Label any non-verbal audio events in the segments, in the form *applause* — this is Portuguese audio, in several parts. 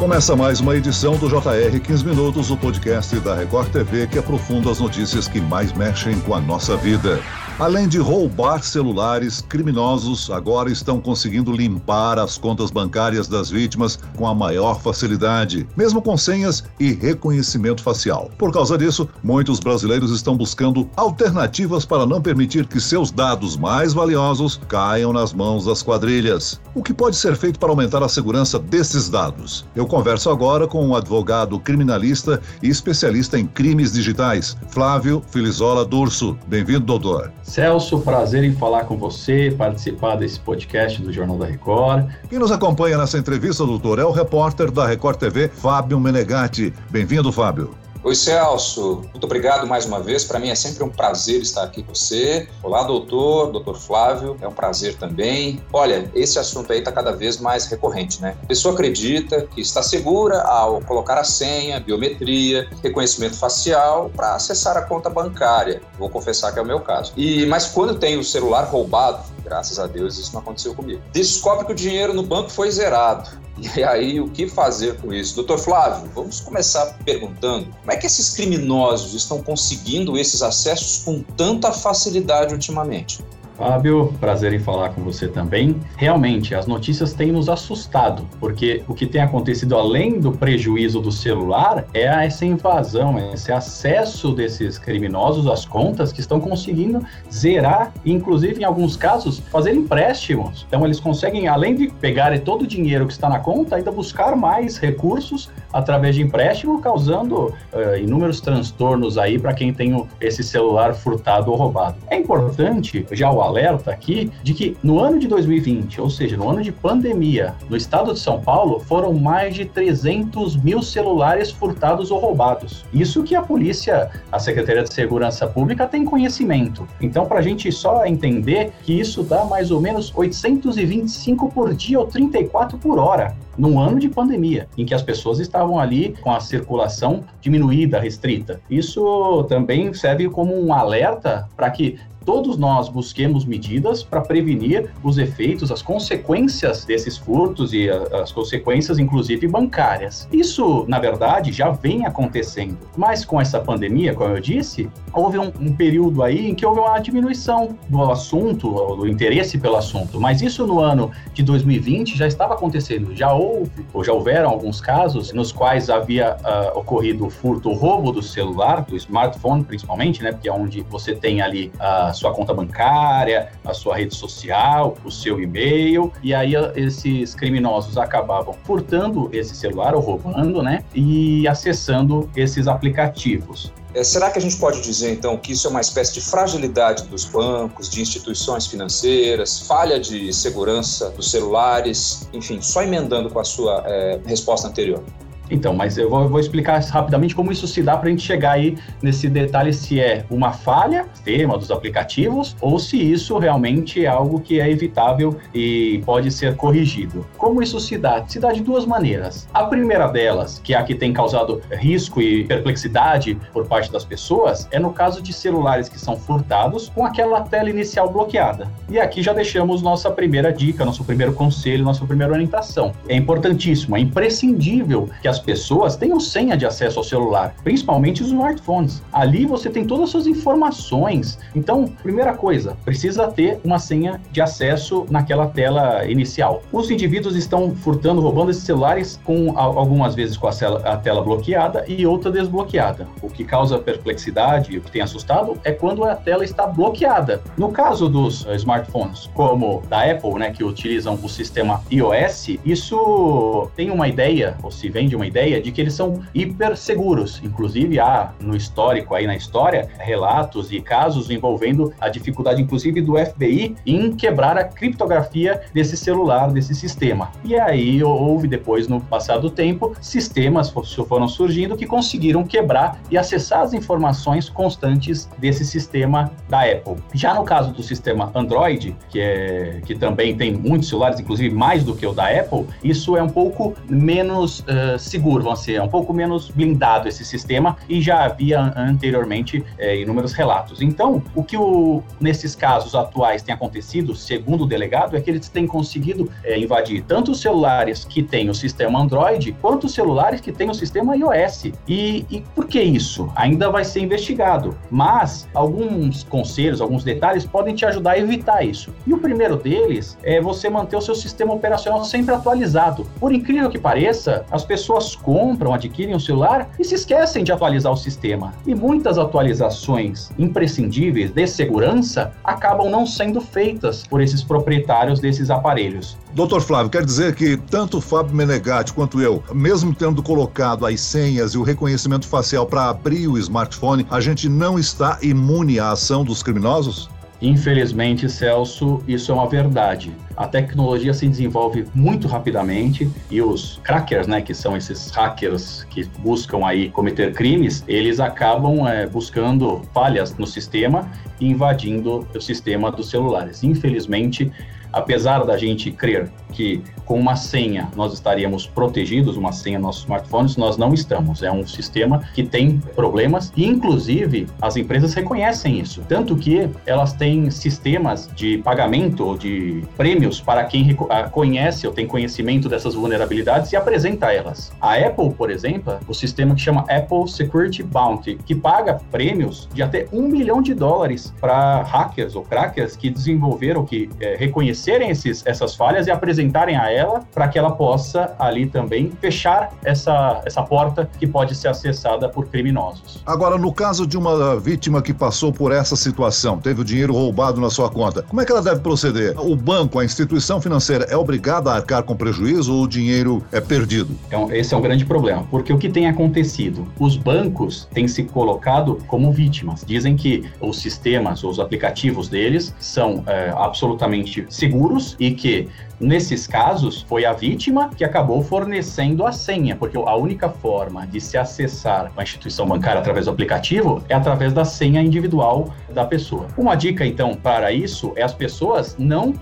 Começa mais uma edição do JR 15 Minutos, o podcast da Record TV que aprofunda as notícias que mais mexem com a nossa vida. Além de roubar celulares, criminosos agora estão conseguindo limpar as contas bancárias das vítimas com a maior facilidade, mesmo com senhas e reconhecimento facial. Por causa disso, muitos brasileiros estão buscando alternativas para não permitir que seus dados mais valiosos caiam nas mãos das quadrilhas. O que pode ser feito para aumentar a segurança desses dados? Eu converso agora com um advogado criminalista e especialista em crimes digitais, Flávio Filizola Durso. Bem-vindo, doutor. Celso, prazer em falar com você, participar desse podcast do Jornal da Record. Quem nos acompanha nessa entrevista, doutor, é o repórter da Record TV, Fábio Menegatti. Bem-vindo, Fábio. Oi, Celso. Muito obrigado mais uma vez. Para mim é sempre um prazer estar aqui com você. Olá, doutor, doutor Flávio. É um prazer também. Olha, esse assunto aí está cada vez mais recorrente, né? A pessoa acredita que está segura ao colocar a senha, biometria, reconhecimento facial para acessar a conta bancária. Vou confessar que é o meu caso. E mas quando tem o celular roubado, graças a Deus isso não aconteceu comigo. Descobre que o dinheiro no banco foi zerado. E aí, o que fazer com isso? Doutor Flávio, vamos começar perguntando como é que esses criminosos estão conseguindo esses acessos com tanta facilidade ultimamente? Fábio, prazer em falar com você também. Realmente, as notícias têm nos assustado, porque o que tem acontecido além do prejuízo do celular é essa invasão, esse acesso desses criminosos às contas que estão conseguindo zerar, inclusive em alguns casos fazer empréstimos. Então eles conseguem, além de pegar todo o dinheiro que está na conta, ainda buscar mais recursos através de empréstimo, causando uh, inúmeros transtornos aí para quem tem esse celular furtado ou roubado. É importante já o alerta aqui de que no ano de 2020, ou seja, no ano de pandemia, no estado de São Paulo, foram mais de 300 mil celulares furtados ou roubados. Isso que a polícia, a Secretaria de Segurança Pública tem conhecimento. Então, para a gente só entender que isso dá mais ou menos 825 por dia ou 34 por hora num ano de pandemia, em que as pessoas estavam ali com a circulação diminuída, restrita. Isso também serve como um alerta para que todos nós busquemos medidas para prevenir os efeitos, as consequências desses furtos e as consequências, inclusive bancárias. Isso, na verdade, já vem acontecendo, mas com essa pandemia, como eu disse, houve um, um período aí em que houve uma diminuição do assunto, do interesse pelo assunto, mas isso no ano de 2020 já estava acontecendo, já houve, ou já houveram alguns casos nos quais havia uh, ocorrido furto, roubo do celular, do smartphone principalmente, né, porque é onde você tem ali a sua conta bancária, a sua rede social, o seu e-mail, e aí esses criminosos acabavam furtando esse celular ou roubando, né, e acessando esses aplicativos. É, será que a gente pode dizer, então, que isso é uma espécie de fragilidade dos bancos, de instituições financeiras, falha de segurança dos celulares, enfim, só emendando com a sua é, resposta anterior? Então, mas eu vou, vou explicar rapidamente como isso se dá para a gente chegar aí nesse detalhe se é uma falha tema dos aplicativos ou se isso realmente é algo que é evitável e pode ser corrigido. Como isso se dá? Se dá de duas maneiras. A primeira delas, que é a que tem causado risco e perplexidade por parte das pessoas, é no caso de celulares que são furtados com aquela tela inicial bloqueada. E aqui já deixamos nossa primeira dica, nosso primeiro conselho, nossa primeira orientação. É importantíssimo, é imprescindível que as pessoas tenham senha de acesso ao celular, principalmente os smartphones. Ali você tem todas as suas informações. Então, primeira coisa, precisa ter uma senha de acesso naquela tela inicial. Os indivíduos estão furtando, roubando esses celulares com algumas vezes com a tela, a tela bloqueada e outra desbloqueada. O que causa perplexidade e o que tem assustado é quando a tela está bloqueada. No caso dos uh, smartphones, como da Apple, né, que utilizam o sistema iOS, isso tem uma ideia, ou se vende uma ideia de que eles são hiper seguros. Inclusive, há no histórico, aí na história, relatos e casos envolvendo a dificuldade, inclusive, do FBI em quebrar a criptografia desse celular, desse sistema. E aí houve depois, no passado tempo, sistemas foram surgindo que conseguiram quebrar e acessar as informações constantes desse sistema da Apple. Já no caso do sistema Android, que, é, que também tem muitos celulares, inclusive mais do que o da Apple, isso é um pouco menos uh, seguro, vamos é um pouco menos blindado esse sistema e já havia anteriormente é, inúmeros relatos. Então, o que o, nesses casos atuais tem acontecido, segundo o delegado, é que eles têm conseguido é, invadir tanto os celulares que têm o sistema Android, quanto os celulares que têm o sistema iOS. E, e por que isso? Ainda vai ser investigado. Mas alguns conselhos, alguns detalhes podem te ajudar a evitar isso. E o primeiro deles é você manter o seu sistema operacional sempre atualizado. Por incrível que pareça, as pessoas compram, adquirem o celular e se esquecem de atualizar o sistema. E muitas atualizações imprescindíveis de segurança acabam não sendo feitas por esses proprietários desses aparelhos. Doutor Flávio, quer dizer que tanto o Fábio Menegatti quanto eu, mesmo tendo colocado as senhas e o reconhecimento facial para abrir o smartphone, a gente não está imune à ação dos criminosos? Infelizmente, Celso, isso é uma verdade. A tecnologia se desenvolve muito rapidamente e os crackers, né, que são esses hackers que buscam aí cometer crimes, eles acabam é, buscando falhas no sistema e invadindo o sistema dos celulares. Infelizmente, apesar da gente crer que com uma senha nós estaríamos protegidos, uma senha nos nossos smartphones, nós não estamos. É um sistema que tem problemas e, inclusive, as empresas reconhecem isso. Tanto que elas têm sistemas de pagamento ou de prêmios para quem conhece ou tem conhecimento dessas vulnerabilidades e apresenta elas. A Apple, por exemplo, o sistema que chama Apple Security Bounty, que paga prêmios de até um milhão de dólares para hackers ou crackers que desenvolveram, que é, reconhecerem esses, essas falhas e apresentarem a ela para que ela possa ali também fechar essa, essa porta que pode ser acessada por criminosos. Agora, no caso de uma vítima que passou por essa situação, teve o dinheiro roubado na sua conta, como é que ela deve proceder? O banco, a instituição financeira é obrigada a arcar com prejuízo ou o dinheiro é perdido? Então, esse é um grande problema, porque o que tem acontecido? Os bancos têm se colocado como vítimas. Dizem que os sistemas, os aplicativos deles são é, absolutamente seguros e que Nesses casos, foi a vítima que acabou fornecendo a senha, porque a única forma de se acessar uma instituição bancária através do aplicativo é através da senha individual da pessoa. Uma dica, então, para isso é as pessoas não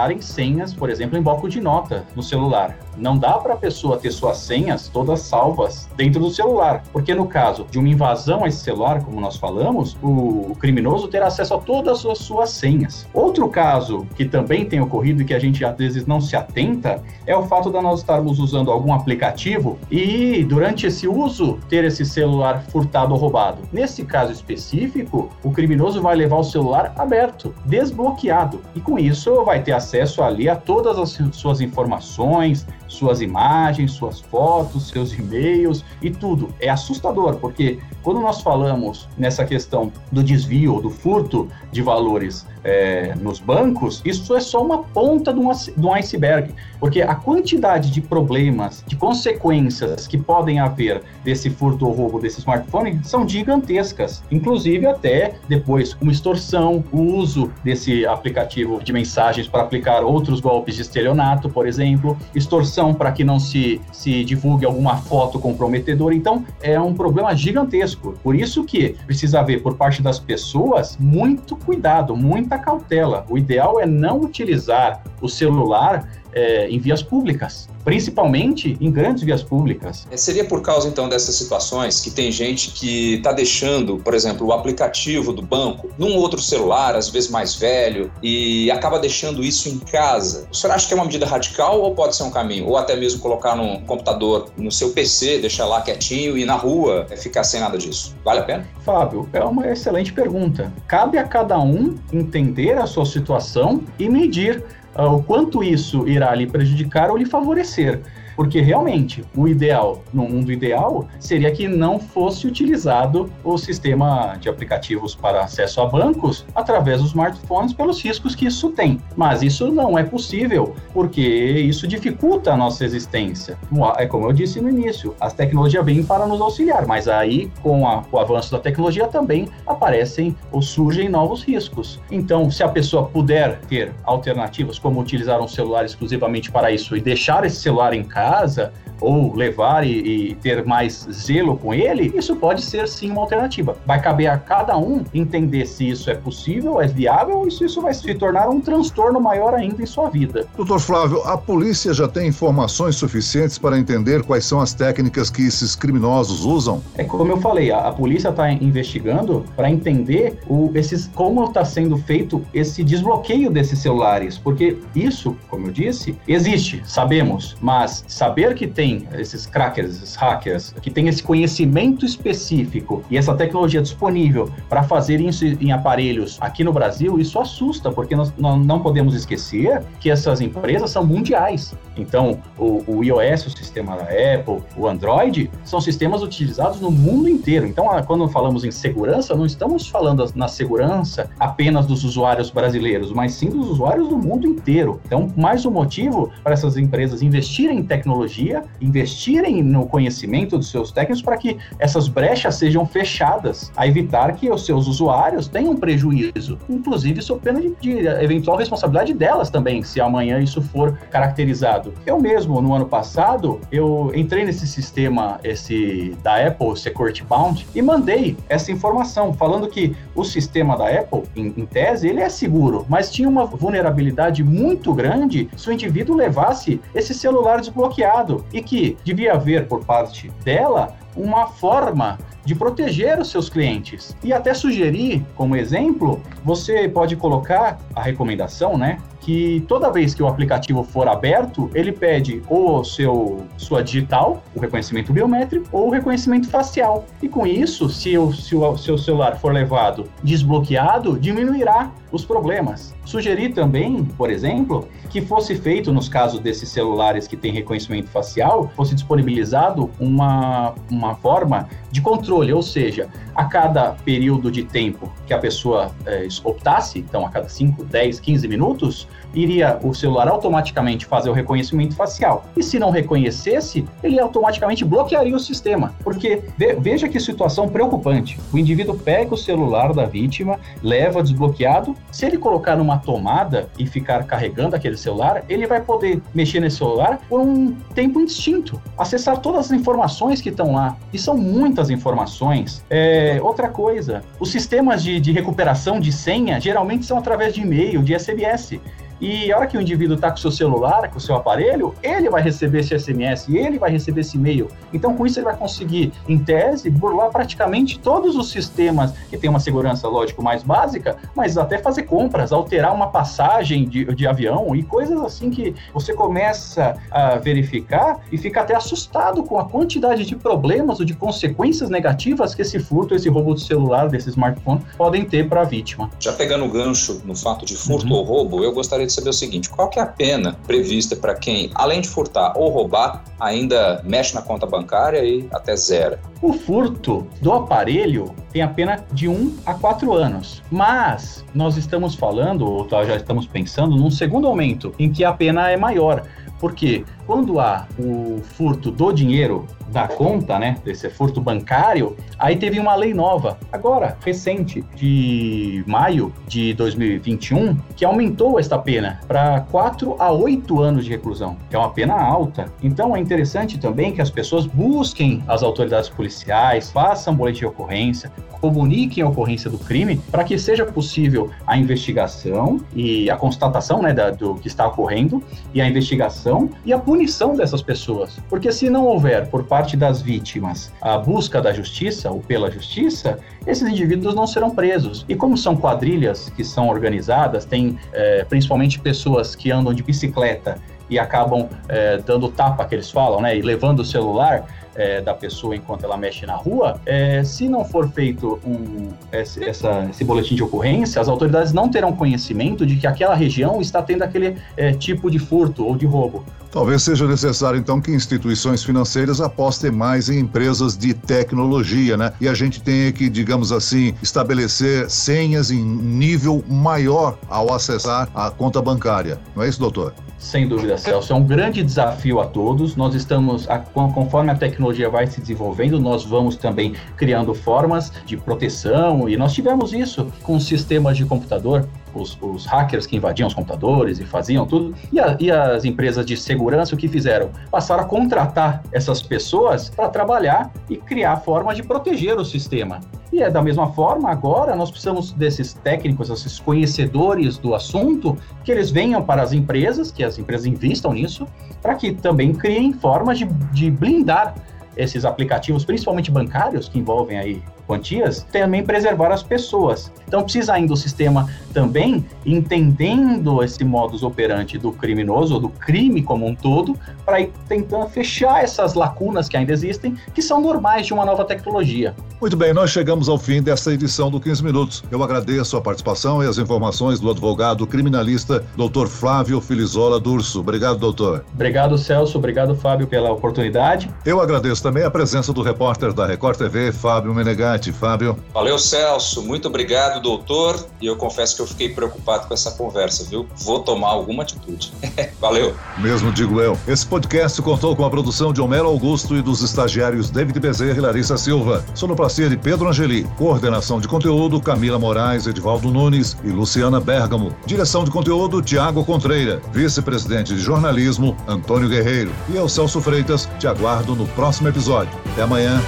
armazenarem senhas, por exemplo, em bloco de nota no celular. Não dá para a pessoa ter suas senhas todas salvas dentro do celular, porque no caso de uma invasão a esse celular, como nós falamos, o criminoso terá acesso a todas as suas senhas. Outro caso que também tem ocorrido e que a gente às vezes não se atenta é o fato de nós estarmos usando algum aplicativo e durante esse uso ter esse celular furtado ou roubado. Nesse caso específico, o criminoso vai levar o celular aberto, desbloqueado, e com isso vai ter acesso ali a todas as suas informações, suas imagens, suas fotos, seus e-mails e tudo. É assustador, porque quando nós falamos nessa questão do desvio do furto de valores é, nos bancos, isso é só uma ponta de um, de um iceberg, porque a quantidade de problemas, de consequências que podem haver desse furto ou roubo desse smartphone são gigantescas, inclusive até depois uma extorsão, o uso desse aplicativo de mensagens para aplicar outros golpes de estelionato, por exemplo, extorsão para que não se, se divulgue alguma foto comprometedora. Então, é um problema gigantesco. Por isso que precisa haver por parte das pessoas muito cuidado, muito muita cautela. O ideal é não utilizar o celular é, em vias públicas principalmente em grandes vias públicas. É, seria por causa então dessas situações que tem gente que está deixando, por exemplo, o aplicativo do banco num outro celular, às vezes mais velho, e acaba deixando isso em casa. O senhor acha que é uma medida radical ou pode ser um caminho? Ou até mesmo colocar no computador, no seu PC, deixar lá quietinho e na rua é, ficar sem nada disso? Vale a pena? Fábio, é uma excelente pergunta. Cabe a cada um entender a sua situação e medir uh, o quanto isso irá lhe prejudicar ou lhe favorecer. Porque realmente o ideal, no mundo ideal, seria que não fosse utilizado o sistema de aplicativos para acesso a bancos através dos smartphones pelos riscos que isso tem. Mas isso não é possível, porque isso dificulta a nossa existência. É como eu disse no início, as tecnologias vêm para nos auxiliar, mas aí com a, o avanço da tecnologia também aparecem ou surgem novos riscos. Então, se a pessoa puder ter alternativas como utilizar um celular exclusivamente para isso e deixar esse celular em casa casa, ou levar e, e ter mais zelo com ele, isso pode ser sim uma alternativa. Vai caber a cada um entender se isso é possível, é viável, ou se isso vai se tornar um transtorno maior ainda em sua vida. Doutor Flávio, a polícia já tem informações suficientes para entender quais são as técnicas que esses criminosos usam? É como eu falei, a, a polícia está investigando para entender o, esses, como está sendo feito esse desbloqueio desses celulares, porque isso, como eu disse, existe, sabemos, mas saber que tem esses crackers, esses hackers, que tem esse conhecimento específico e essa tecnologia disponível para fazer isso em aparelhos aqui no Brasil, isso assusta, porque nós, não podemos esquecer que essas empresas são mundiais. Então, o, o iOS, o sistema da Apple, o Android, são sistemas utilizados no mundo inteiro. Então, quando falamos em segurança, não estamos falando na segurança apenas dos usuários brasileiros, mas sim dos usuários do mundo inteiro. Então, mais um motivo para essas empresas investirem em tecnologia, investirem no conhecimento dos seus técnicos para que essas brechas sejam fechadas, a evitar que os seus usuários tenham prejuízo, inclusive sob pena de, de eventual responsabilidade delas também, se amanhã isso for caracterizado. Eu mesmo, no ano passado, eu entrei nesse sistema, esse da Apple, Security Bound, e mandei essa informação, falando que o sistema da Apple, em, em tese, ele é seguro, mas tinha uma vulnerabilidade muito grande se o indivíduo levasse esse celular desbloqueado e que devia haver por parte dela uma forma de proteger os seus clientes. E até sugerir, como exemplo, você pode colocar a recomendação, né? Que toda vez que o aplicativo for aberto, ele pede ou seu sua digital, o reconhecimento biométrico, ou o reconhecimento facial. E com isso, se o, se o seu celular for levado desbloqueado, diminuirá os problemas. Sugeri também, por exemplo, que fosse feito, nos casos desses celulares que têm reconhecimento facial, fosse disponibilizado uma, uma forma de controle, ou seja, a cada período de tempo que a pessoa é, optasse, então a cada 5, 10, 15 minutos, iria o celular automaticamente fazer o reconhecimento facial. E se não reconhecesse, ele automaticamente bloquearia o sistema. Porque veja que situação preocupante. O indivíduo pega o celular da vítima, leva desbloqueado. Se ele colocar numa tomada e ficar carregando aquele celular, ele vai poder mexer nesse celular por um tempo indistinto, acessar todas as informações que estão lá. E são muitas informações. É, outra coisa, os sistemas de, de recuperação de senha geralmente são através de e-mail, de SMS. E a hora que o indivíduo está com o seu celular, com o seu aparelho, ele vai receber esse SMS, ele vai receber esse e-mail. Então, com isso, ele vai conseguir, em tese, burlar praticamente todos os sistemas que tem uma segurança, lógico, mais básica, mas até fazer compras, alterar uma passagem de, de avião e coisas assim que você começa a verificar e fica até assustado com a quantidade de problemas ou de consequências negativas que esse furto, esse roubo de celular, desse smartphone, podem ter para a vítima. Já pegando o gancho no fato de furto uhum. ou roubo, eu gostaria de saber o seguinte: qual que é a pena prevista para quem, além de furtar ou roubar, ainda mexe na conta bancária e até zero? O furto do aparelho tem a pena de 1 a 4 anos. Mas nós estamos falando, ou já estamos pensando, num segundo aumento, em que a pena é maior. Porque quando há o furto do dinheiro da conta, né, desse furto bancário, aí teve uma lei nova, agora, recente, de maio de 2021, que aumentou esta pena para 4 a 8 anos de reclusão, que é uma pena alta. Então é interessante também que as pessoas busquem as autoridades policiais, façam boletim de ocorrência, comuniquem a ocorrência do crime para que seja possível a investigação e a constatação né, da, do que está ocorrendo e a investigação e a punição dessas pessoas. Porque se não houver por parte das vítimas a busca da justiça ou pela justiça, esses indivíduos não serão presos. E como são quadrilhas que são organizadas, tem é, principalmente pessoas que andam de bicicleta e acabam é, dando tapa, que eles falam, né, e levando o celular, é, da pessoa enquanto ela mexe na rua, é, se não for feito um, esse, essa, esse boletim de ocorrência, as autoridades não terão conhecimento de que aquela região está tendo aquele é, tipo de furto ou de roubo. Talvez seja necessário, então, que instituições financeiras apostem mais em empresas de tecnologia, né? E a gente tenha que, digamos assim, estabelecer senhas em nível maior ao acessar a conta bancária. Não é isso, doutor? Sem dúvida, Celso. É um grande desafio a todos. Nós estamos, conforme a tecnologia vai se desenvolvendo, nós vamos também criando formas de proteção e nós tivemos isso com sistemas de computador os, os hackers que invadiam os computadores e faziam tudo. E, a, e as empresas de segurança, o que fizeram? Passaram a contratar essas pessoas para trabalhar e criar formas de proteger o sistema. E é da mesma forma, agora nós precisamos desses técnicos, esses conhecedores do assunto, que eles venham para as empresas, que as empresas investam nisso, para que também criem formas de, de blindar esses aplicativos, principalmente bancários, que envolvem aí quantias, também preservar as pessoas. Então precisa ainda o sistema também entendendo esse modus operandi do criminoso, ou do crime como um todo, para ir tentando fechar essas lacunas que ainda existem, que são normais de uma nova tecnologia. Muito bem, nós chegamos ao fim desta edição do 15 Minutos. Eu agradeço a participação e as informações do advogado criminalista Dr. Flávio Filizola Durso. Obrigado, doutor. Obrigado, Celso. Obrigado, Fábio, pela oportunidade. Eu agradeço também a presença do repórter da Record TV, Fábio Menegatti. Fábio. Valeu, Celso. Muito obrigado, doutor. E eu confesso que eu fiquei preocupado com essa conversa, viu? Vou tomar alguma atitude. *laughs* Valeu. Mesmo digo eu. Esse podcast contou com a produção de Homero Augusto e dos estagiários David Bezerra e Larissa Silva. Sonoplastia de Pedro Angeli. Coordenação de conteúdo, Camila Moraes, Edivaldo Nunes e Luciana Bergamo. Direção de conteúdo, Tiago Contreira. Vice-presidente de jornalismo, Antônio Guerreiro. E eu, Celso Freitas, te aguardo no próximo episódio. Até amanhã.